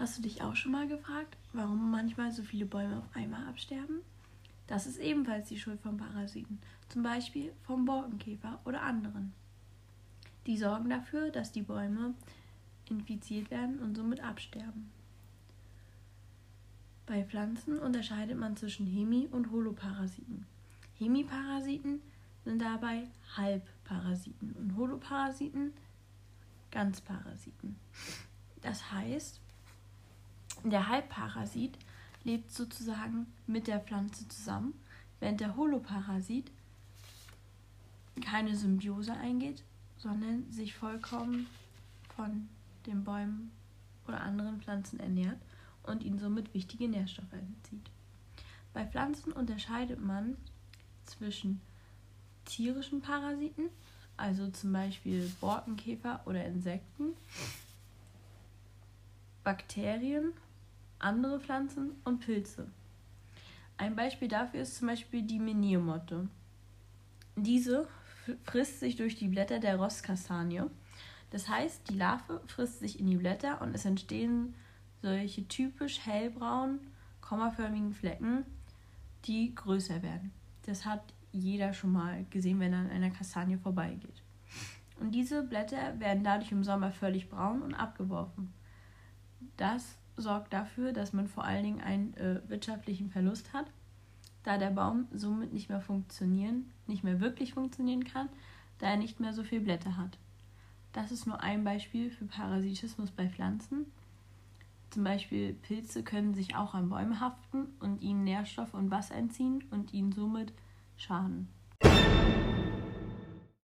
Hast du dich auch schon mal gefragt, warum manchmal so viele Bäume auf einmal absterben? Das ist ebenfalls die Schuld von Parasiten, zum Beispiel vom Borkenkäfer oder anderen. Die sorgen dafür, dass die Bäume infiziert werden und somit absterben. Bei Pflanzen unterscheidet man zwischen Hemi- und Holoparasiten. Hemiparasiten sind dabei Halbparasiten und Holoparasiten Ganzparasiten. Das heißt, der Halbparasit lebt sozusagen mit der Pflanze zusammen, während der Holoparasit keine Symbiose eingeht, sondern sich vollkommen von den Bäumen oder anderen Pflanzen ernährt und ihnen somit wichtige Nährstoffe entzieht. Bei Pflanzen unterscheidet man zwischen tierischen Parasiten, also zum Beispiel Borkenkäfer oder Insekten, Bakterien, andere Pflanzen und Pilze. Ein Beispiel dafür ist zum Beispiel die Meniermotte. Diese frisst sich durch die Blätter der Rosskastanie. Das heißt, die Larve frisst sich in die Blätter und es entstehen solche typisch hellbraun, kommaförmigen Flecken, die größer werden. Das hat jeder schon mal gesehen, wenn er an einer Kastanie vorbeigeht. Und diese Blätter werden dadurch im Sommer völlig braun und abgeworfen. Das sorgt dafür, dass man vor allen Dingen einen äh, wirtschaftlichen Verlust hat, da der Baum somit nicht mehr funktionieren, nicht mehr wirklich funktionieren kann, da er nicht mehr so viele Blätter hat. Das ist nur ein Beispiel für Parasitismus bei Pflanzen. Zum Beispiel Pilze können sich auch an Bäume haften und ihnen Nährstoff und Wasser entziehen und ihnen somit schaden.